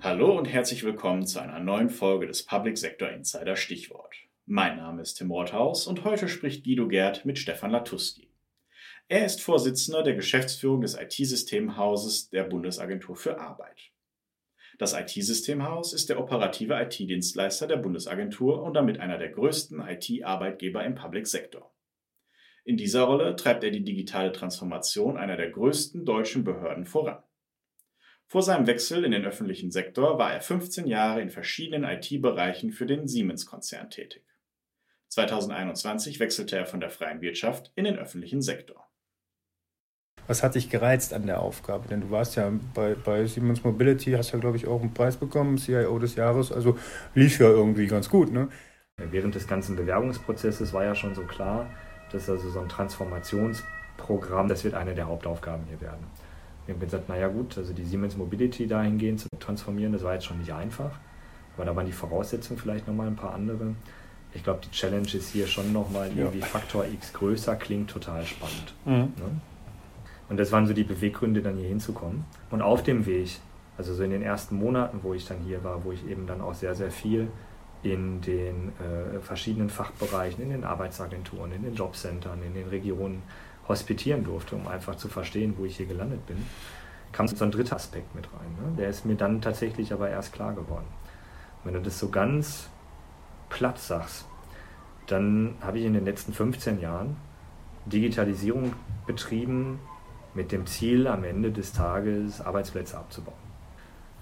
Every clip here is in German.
Hallo und herzlich willkommen zu einer neuen Folge des Public Sector Insider Stichwort. Mein Name ist Tim Rothaus und heute spricht Guido Gerd mit Stefan Latuski. Er ist Vorsitzender der Geschäftsführung des IT-Systemhauses der Bundesagentur für Arbeit. Das IT-Systemhaus ist der operative IT-Dienstleister der Bundesagentur und damit einer der größten IT-Arbeitgeber im Public Sector. In dieser Rolle treibt er die digitale Transformation einer der größten deutschen Behörden voran. Vor seinem Wechsel in den öffentlichen Sektor war er 15 Jahre in verschiedenen IT-Bereichen für den Siemens-Konzern tätig. 2021 wechselte er von der freien Wirtschaft in den öffentlichen Sektor. Was hat dich gereizt an der Aufgabe? Denn du warst ja bei, bei Siemens Mobility, hast ja, glaube ich, auch einen Preis bekommen, CIO des Jahres. Also lief ja irgendwie ganz gut, ne? Während des ganzen Bewerbungsprozesses war ja schon so klar, dass also so ein Transformationsprogramm, das wird eine der Hauptaufgaben hier werden. Wir haben gesagt, naja gut, also die Siemens Mobility dahingehend zu transformieren, das war jetzt schon nicht einfach. Aber da waren die Voraussetzungen vielleicht nochmal ein paar andere. Ich glaube, die Challenge ist hier schon nochmal irgendwie ja. Faktor X größer, klingt total spannend. Mhm. Ne? Und das waren so die Beweggründe, dann hier hinzukommen. Und auf dem Weg, also so in den ersten Monaten, wo ich dann hier war, wo ich eben dann auch sehr, sehr viel in den äh, verschiedenen Fachbereichen, in den Arbeitsagenturen, in den Jobcentern, in den Regionen hospitieren durfte, um einfach zu verstehen, wo ich hier gelandet bin, kam so ein dritter Aspekt mit rein. Ne? Der ist mir dann tatsächlich aber erst klar geworden. wenn du das so ganz platt sagst, dann habe ich in den letzten 15 Jahren Digitalisierung betrieben mit dem Ziel, am Ende des Tages Arbeitsplätze abzubauen.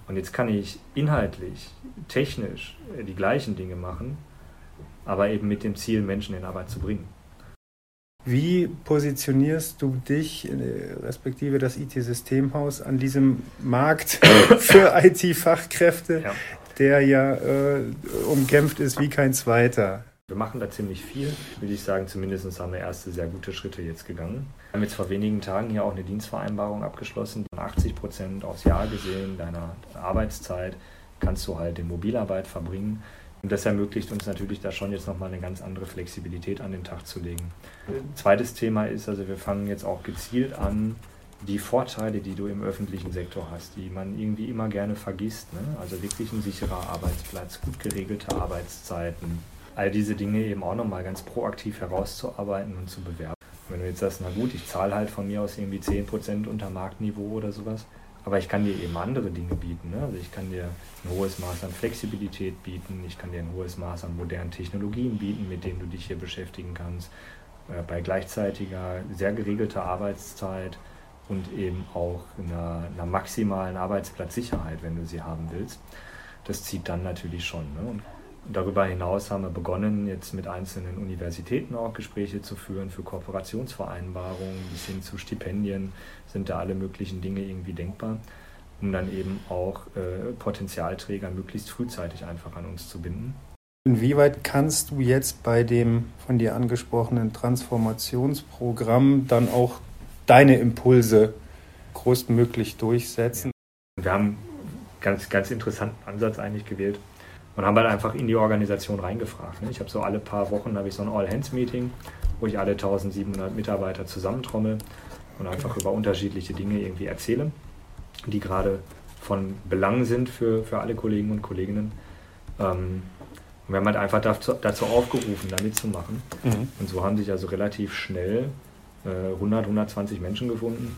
Und jetzt kann ich inhaltlich, technisch die gleichen Dinge machen, aber eben mit dem Ziel, Menschen in Arbeit zu bringen. Wie positionierst du dich, äh, respektive das IT-Systemhaus, an diesem Markt für IT-Fachkräfte, ja. der ja äh, umkämpft ist wie kein zweiter? Wir machen da ziemlich viel, würde ich sagen. Zumindest haben wir erste sehr gute Schritte jetzt gegangen. Wir haben jetzt vor wenigen Tagen hier auch eine Dienstvereinbarung abgeschlossen. 80 Prozent aufs Jahr gesehen deiner Arbeitszeit kannst du halt in Mobilarbeit verbringen. Und das ermöglicht uns natürlich da schon jetzt nochmal eine ganz andere Flexibilität an den Tag zu legen. Zweites Thema ist, also wir fangen jetzt auch gezielt an, die Vorteile, die du im öffentlichen Sektor hast, die man irgendwie immer gerne vergisst. Ne? Also wirklich ein sicherer Arbeitsplatz, gut geregelte Arbeitszeiten, all diese Dinge eben auch nochmal ganz proaktiv herauszuarbeiten und zu bewerben. Wenn du jetzt sagst, na gut, ich zahle halt von mir aus irgendwie 10% unter Marktniveau oder sowas, aber ich kann dir eben andere Dinge bieten. Ne? Also ich kann dir ein hohes Maß an Flexibilität bieten, ich kann dir ein hohes Maß an modernen Technologien bieten, mit denen du dich hier beschäftigen kannst, äh, bei gleichzeitiger, sehr geregelter Arbeitszeit und eben auch einer, einer, maximalen Arbeitsplatzsicherheit, wenn du sie haben willst. Das zieht dann natürlich schon. Ne? Darüber hinaus haben wir begonnen, jetzt mit einzelnen Universitäten auch Gespräche zu führen für Kooperationsvereinbarungen bis hin zu Stipendien, sind da alle möglichen Dinge irgendwie denkbar, um dann eben auch äh, Potenzialträger möglichst frühzeitig einfach an uns zu binden. Inwieweit kannst du jetzt bei dem von dir angesprochenen Transformationsprogramm dann auch deine Impulse größtmöglich durchsetzen? Wir haben einen ganz, ganz interessanten Ansatz eigentlich gewählt und haben halt einfach in die Organisation reingefragt. Ne? Ich habe so alle paar Wochen habe ich so ein All-Hands-Meeting, wo ich alle 1700 Mitarbeiter zusammentrommel und einfach über unterschiedliche Dinge irgendwie erzähle, die gerade von Belang sind für, für alle Kollegen und Kolleginnen. Ähm, und wir haben halt einfach dazu, dazu aufgerufen, da mitzumachen. Mhm. Und so haben sich also relativ schnell äh, 100, 120 Menschen gefunden,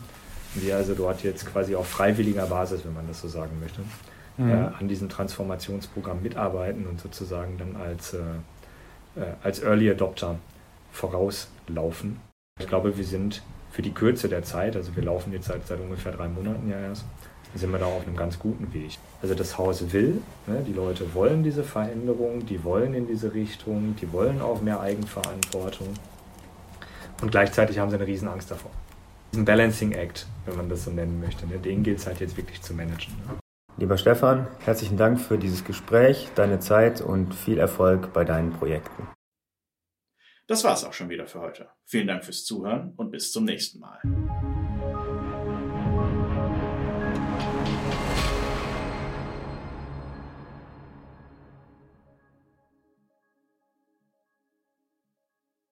die also dort jetzt quasi auf freiwilliger Basis, wenn man das so sagen möchte, mhm. äh, an diesem Transformationsprogramm mitarbeiten und sozusagen dann als, äh, äh, als Early Adopter vorauslaufen. Ich glaube, wir sind für die Kürze der Zeit, also wir laufen jetzt seit, seit ungefähr drei Monaten ja erst, sind wir da auf einem ganz guten Weg. Also das Haus will, ne, die Leute wollen diese Veränderung, die wollen in diese Richtung, die wollen auch mehr Eigenverantwortung und gleichzeitig haben sie eine riesen Angst davor. Ein Balancing Act, wenn man das so nennen möchte, ne, den gilt es halt jetzt wirklich zu managen. Lieber Stefan, herzlichen Dank für dieses Gespräch, deine Zeit und viel Erfolg bei deinen Projekten. Das war's auch schon wieder für heute. Vielen Dank fürs Zuhören und bis zum nächsten Mal.